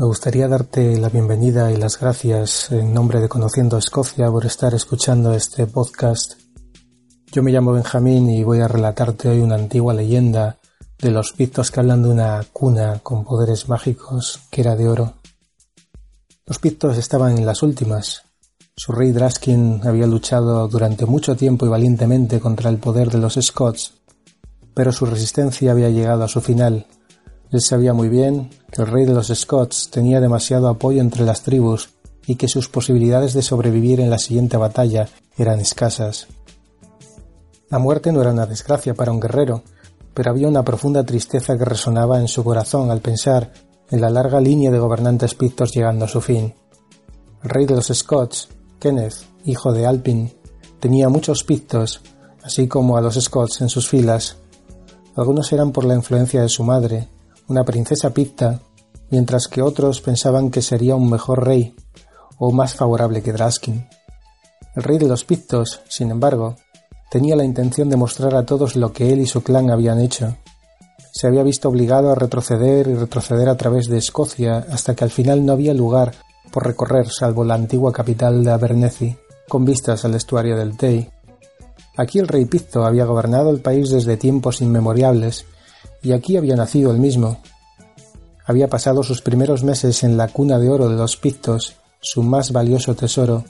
Me gustaría darte la bienvenida y las gracias en nombre de Conociendo Escocia por estar escuchando este podcast. Yo me llamo Benjamín y voy a relatarte hoy una antigua leyenda de los pictos que hablan de una cuna con poderes mágicos que era de oro. Los pictos estaban en las últimas. Su rey Draskin había luchado durante mucho tiempo y valientemente contra el poder de los Scots, pero su resistencia había llegado a su final él sabía muy bien que el rey de los Scots tenía demasiado apoyo entre las tribus y que sus posibilidades de sobrevivir en la siguiente batalla eran escasas. La muerte no era una desgracia para un guerrero, pero había una profunda tristeza que resonaba en su corazón al pensar en la larga línea de gobernantes pictos llegando a su fin. El rey de los Scots, Kenneth, hijo de Alpin, tenía muchos pictos, así como a los Scots en sus filas. Algunos eran por la influencia de su madre, una princesa picta, mientras que otros pensaban que sería un mejor rey o más favorable que Draskin. El rey de los pictos, sin embargo, tenía la intención de mostrar a todos lo que él y su clan habían hecho. Se había visto obligado a retroceder y retroceder a través de Escocia hasta que al final no había lugar por recorrer salvo la antigua capital de Abernethy, con vistas al estuario del Tay. Aquí el rey Picto había gobernado el país desde tiempos inmemoriales y aquí había nacido él mismo. Había pasado sus primeros meses en la cuna de oro de los Pictos, su más valioso tesoro.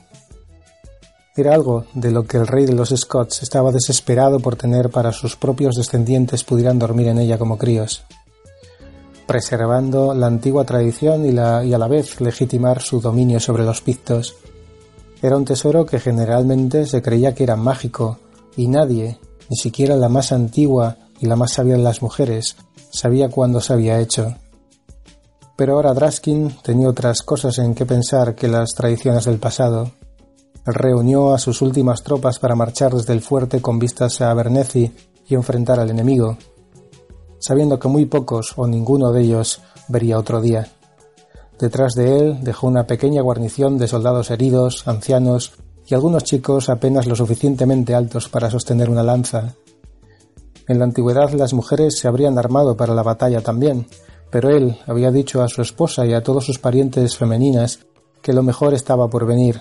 Era algo de lo que el rey de los Scots estaba desesperado por tener para sus propios descendientes pudieran dormir en ella como críos, preservando la antigua tradición y, la, y a la vez legitimar su dominio sobre los Pictos. Era un tesoro que generalmente se creía que era mágico, y nadie, ni siquiera la más antigua y la más sabia de las mujeres, sabía cuándo se había hecho. Pero ahora Draskin tenía otras cosas en que pensar que las tradiciones del pasado. Reunió a sus últimas tropas para marchar desde el fuerte con vistas a Abernethy y enfrentar al enemigo, sabiendo que muy pocos o ninguno de ellos vería otro día. Detrás de él dejó una pequeña guarnición de soldados heridos, ancianos y algunos chicos apenas lo suficientemente altos para sostener una lanza, en la antigüedad las mujeres se habrían armado para la batalla también, pero él había dicho a su esposa y a todos sus parientes femeninas que lo mejor estaba por venir.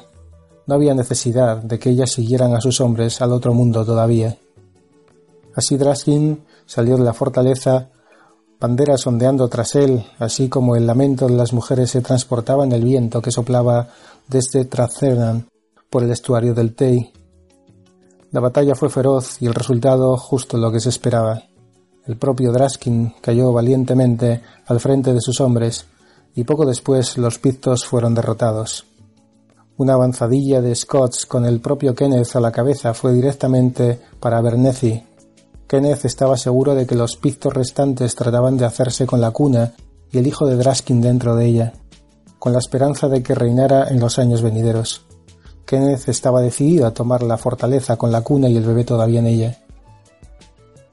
No había necesidad de que ellas siguieran a sus hombres al otro mundo todavía. Así Draskin salió de la fortaleza, banderas ondeando tras él, así como el lamento de las mujeres se transportaba en el viento que soplaba desde Tracernan por el estuario del Tei. La batalla fue feroz y el resultado justo lo que se esperaba. El propio Draskin cayó valientemente al frente de sus hombres y poco después los pictos fueron derrotados. Una avanzadilla de Scots con el propio Kenneth a la cabeza fue directamente para Bernethy. Kenneth estaba seguro de que los pictos restantes trataban de hacerse con la cuna y el hijo de Draskin dentro de ella, con la esperanza de que reinara en los años venideros. Kenneth estaba decidido a tomar la fortaleza con la cuna y el bebé todavía en ella.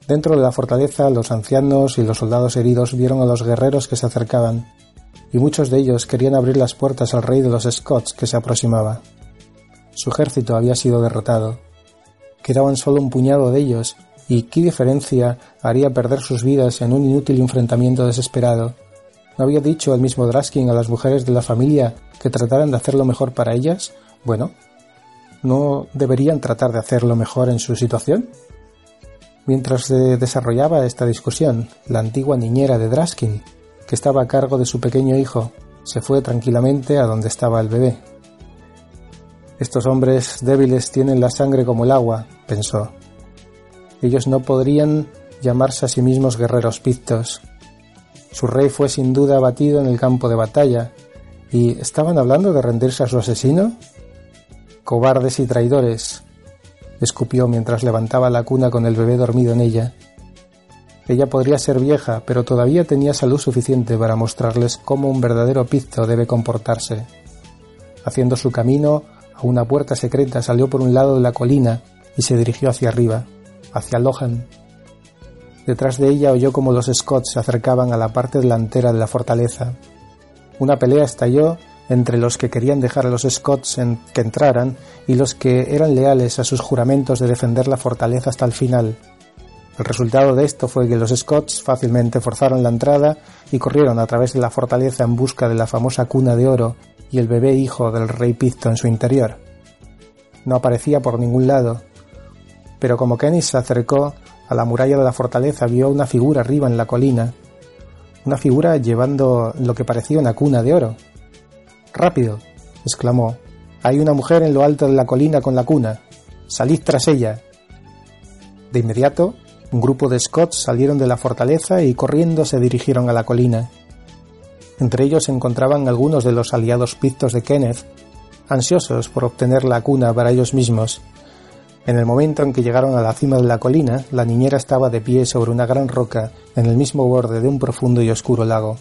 Dentro de la fortaleza, los ancianos y los soldados heridos vieron a los guerreros que se acercaban, y muchos de ellos querían abrir las puertas al rey de los Scots que se aproximaba. Su ejército había sido derrotado. Quedaban solo un puñado de ellos, y qué diferencia haría perder sus vidas en un inútil enfrentamiento desesperado. ¿No había dicho el mismo Draskin a las mujeres de la familia que trataran de hacer lo mejor para ellas? Bueno, ¿No deberían tratar de hacerlo mejor en su situación? Mientras se desarrollaba esta discusión, la antigua niñera de Draskin, que estaba a cargo de su pequeño hijo, se fue tranquilamente a donde estaba el bebé. Estos hombres débiles tienen la sangre como el agua, pensó. Ellos no podrían llamarse a sí mismos guerreros pictos. Su rey fue sin duda abatido en el campo de batalla, y ¿estaban hablando de rendirse a su asesino? Cobardes y traidores, escupió mientras levantaba la cuna con el bebé dormido en ella. Ella podría ser vieja, pero todavía tenía salud suficiente para mostrarles cómo un verdadero pizzo debe comportarse. Haciendo su camino a una puerta secreta salió por un lado de la colina y se dirigió hacia arriba, hacia Lohan. Detrás de ella oyó como los Scots se acercaban a la parte delantera de la fortaleza. Una pelea estalló entre los que querían dejar a los Scots en que entraran y los que eran leales a sus juramentos de defender la fortaleza hasta el final. El resultado de esto fue que los Scots fácilmente forzaron la entrada y corrieron a través de la fortaleza en busca de la famosa cuna de oro y el bebé hijo del rey Picto en su interior. No aparecía por ningún lado, pero como Kenny se acercó a la muralla de la fortaleza vio una figura arriba en la colina, una figura llevando lo que parecía una cuna de oro. Rápido, exclamó. Hay una mujer en lo alto de la colina con la cuna. Salid tras ella. De inmediato, un grupo de Scots salieron de la fortaleza y corriendo se dirigieron a la colina. Entre ellos se encontraban algunos de los aliados pictos de Kenneth, ansiosos por obtener la cuna para ellos mismos. En el momento en que llegaron a la cima de la colina, la niñera estaba de pie sobre una gran roca en el mismo borde de un profundo y oscuro lago.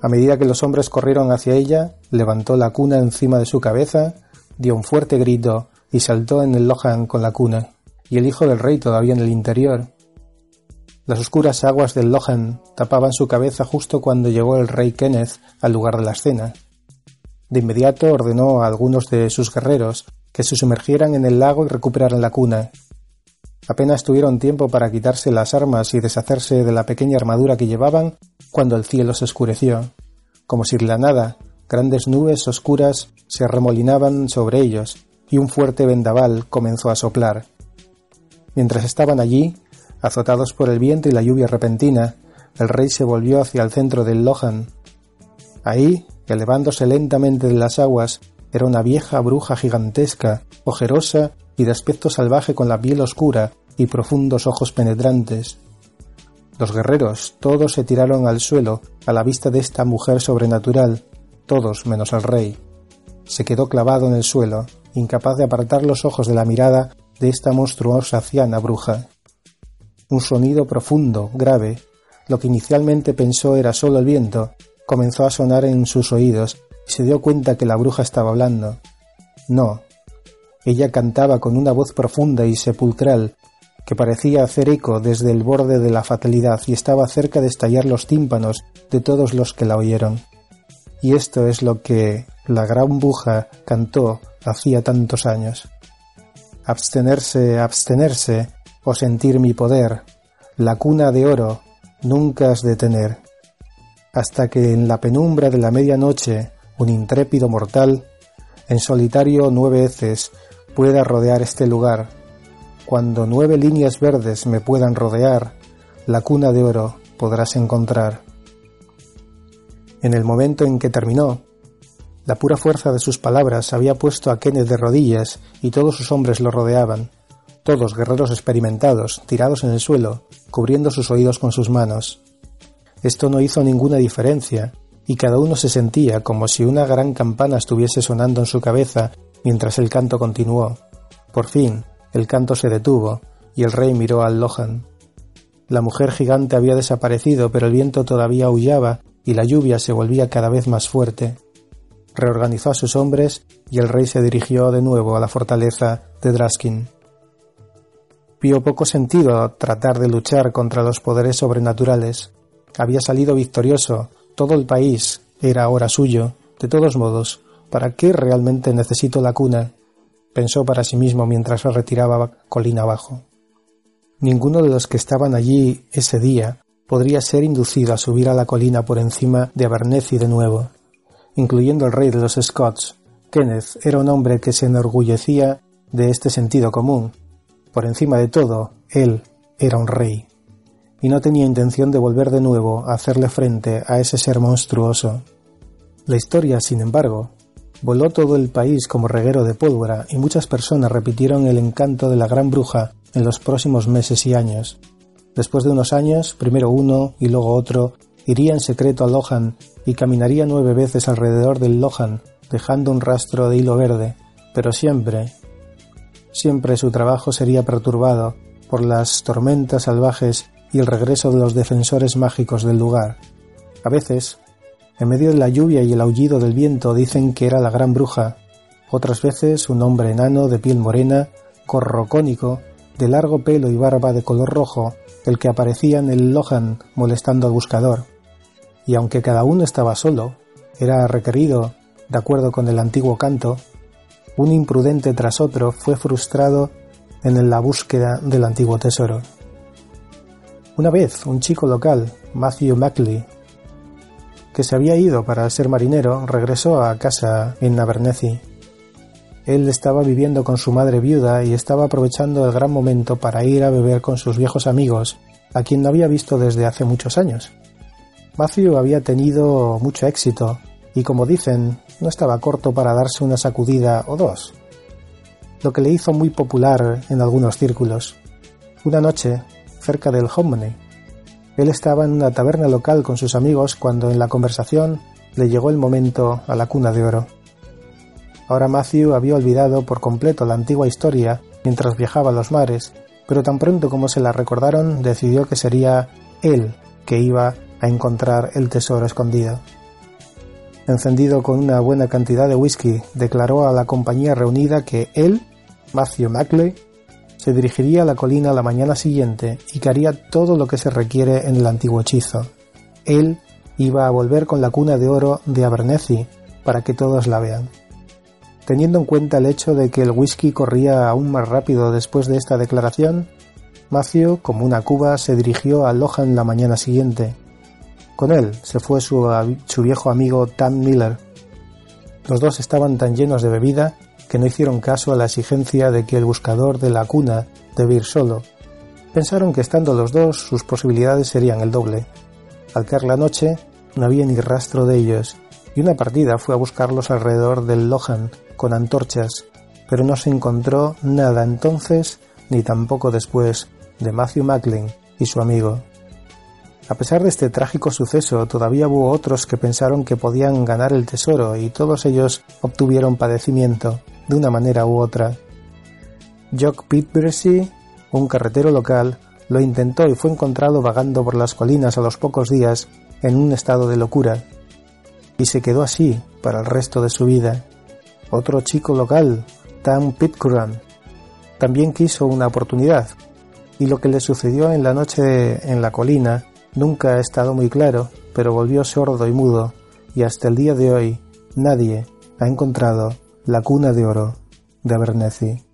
A medida que los hombres corrieron hacia ella, levantó la cuna encima de su cabeza, dio un fuerte grito y saltó en el Lohan con la cuna, y el hijo del rey todavía en el interior. Las oscuras aguas del Lohan tapaban su cabeza justo cuando llegó el rey Kenneth al lugar de la escena. De inmediato ordenó a algunos de sus guerreros que se sumergieran en el lago y recuperaran la cuna. Apenas tuvieron tiempo para quitarse las armas y deshacerse de la pequeña armadura que llevaban cuando el cielo se oscureció. Como si la nada, grandes nubes oscuras se arremolinaban sobre ellos y un fuerte vendaval comenzó a soplar. Mientras estaban allí, azotados por el viento y la lluvia repentina, el rey se volvió hacia el centro del Lohan. Ahí, elevándose lentamente de las aguas, era una vieja bruja gigantesca, ojerosa y de aspecto salvaje con la piel oscura y profundos ojos penetrantes. Los guerreros todos se tiraron al suelo a la vista de esta mujer sobrenatural, todos menos el rey. Se quedó clavado en el suelo, incapaz de apartar los ojos de la mirada de esta monstruosa anciana bruja. Un sonido profundo, grave, lo que inicialmente pensó era solo el viento, comenzó a sonar en sus oídos y se dio cuenta que la bruja estaba hablando. No. Ella cantaba con una voz profunda y sepulcral que parecía hacer eco desde el borde de la fatalidad y estaba cerca de estallar los tímpanos de todos los que la oyeron. Y esto es lo que la gran buja cantó hacía tantos años. Abstenerse, abstenerse, o sentir mi poder, la cuna de oro, nunca has de tener. Hasta que en la penumbra de la medianoche un intrépido mortal, en solitario nueve veces, pueda rodear este lugar cuando nueve líneas verdes me puedan rodear, la cuna de oro podrás encontrar. En el momento en que terminó, la pura fuerza de sus palabras había puesto a Kenneth de rodillas y todos sus hombres lo rodeaban, todos guerreros experimentados, tirados en el suelo, cubriendo sus oídos con sus manos. Esto no hizo ninguna diferencia, y cada uno se sentía como si una gran campana estuviese sonando en su cabeza mientras el canto continuó. Por fin, el canto se detuvo, y el rey miró al Lohan. La mujer gigante había desaparecido, pero el viento todavía aullaba y la lluvia se volvía cada vez más fuerte. Reorganizó a sus hombres y el rey se dirigió de nuevo a la fortaleza de Draskin. Vio poco sentido tratar de luchar contra los poderes sobrenaturales. Había salido victorioso, todo el país era ahora suyo. De todos modos, ¿para qué realmente necesito la cuna? pensó para sí mismo mientras se retiraba colina abajo. Ninguno de los que estaban allí ese día podría ser inducido a subir a la colina por encima de Abernethy de nuevo, incluyendo el rey de los Scots. Kenneth era un hombre que se enorgullecía de este sentido común. Por encima de todo, él era un rey, y no tenía intención de volver de nuevo a hacerle frente a ese ser monstruoso. La historia, sin embargo, Voló todo el país como reguero de pólvora y muchas personas repitieron el encanto de la gran bruja en los próximos meses y años. Después de unos años, primero uno y luego otro, iría en secreto a Lohan y caminaría nueve veces alrededor del Lohan, dejando un rastro de hilo verde, pero siempre, siempre su trabajo sería perturbado por las tormentas salvajes y el regreso de los defensores mágicos del lugar. A veces, en medio de la lluvia y el aullido del viento dicen que era la gran bruja. Otras veces un hombre enano de piel morena, corrocónico, de largo pelo y barba de color rojo, el que aparecía en el Lohan molestando al buscador. Y aunque cada uno estaba solo, era requerido, de acuerdo con el antiguo canto, un imprudente tras otro fue frustrado en la búsqueda del antiguo tesoro. Una vez un chico local, Matthew Mackley, que se había ido para ser marinero, regresó a casa en Abernethy. Él estaba viviendo con su madre viuda y estaba aprovechando el gran momento para ir a beber con sus viejos amigos, a quien no había visto desde hace muchos años. Matthew había tenido mucho éxito y, como dicen, no estaba corto para darse una sacudida o dos, lo que le hizo muy popular en algunos círculos. Una noche, cerca del Homney, él estaba en una taberna local con sus amigos cuando en la conversación le llegó el momento a la cuna de oro. Ahora Matthew había olvidado por completo la antigua historia mientras viajaba a los mares, pero tan pronto como se la recordaron decidió que sería él que iba a encontrar el tesoro escondido. Encendido con una buena cantidad de whisky, declaró a la compañía reunida que él, Matthew Macley, se dirigiría a la colina la mañana siguiente y que haría todo lo que se requiere en el antiguo hechizo. Él iba a volver con la cuna de oro de Abernethy para que todos la vean. Teniendo en cuenta el hecho de que el whisky corría aún más rápido después de esta declaración, Matthew, como una cuba, se dirigió a Lohan la mañana siguiente. Con él se fue su, su viejo amigo Tam Miller. Los dos estaban tan llenos de bebida que no hicieron caso a la exigencia de que el buscador de la cuna debe ir solo. Pensaron que estando los dos sus posibilidades serían el doble. Al caer la noche no había ni rastro de ellos, y una partida fue a buscarlos alrededor del Lohan con antorchas, pero no se encontró nada entonces ni tampoco después de Matthew Macklin y su amigo. A pesar de este trágico suceso, todavía hubo otros que pensaron que podían ganar el tesoro y todos ellos obtuvieron padecimiento de una manera u otra. Jock Pitbersey, un carretero local, lo intentó y fue encontrado vagando por las colinas a los pocos días en un estado de locura. Y se quedó así para el resto de su vida. Otro chico local, Tam Pitcairn, también quiso una oportunidad, y lo que le sucedió en la noche en la colina nunca ha estado muy claro, pero volvió sordo y mudo, y hasta el día de hoy nadie ha encontrado la cuna de oro de Abernethy.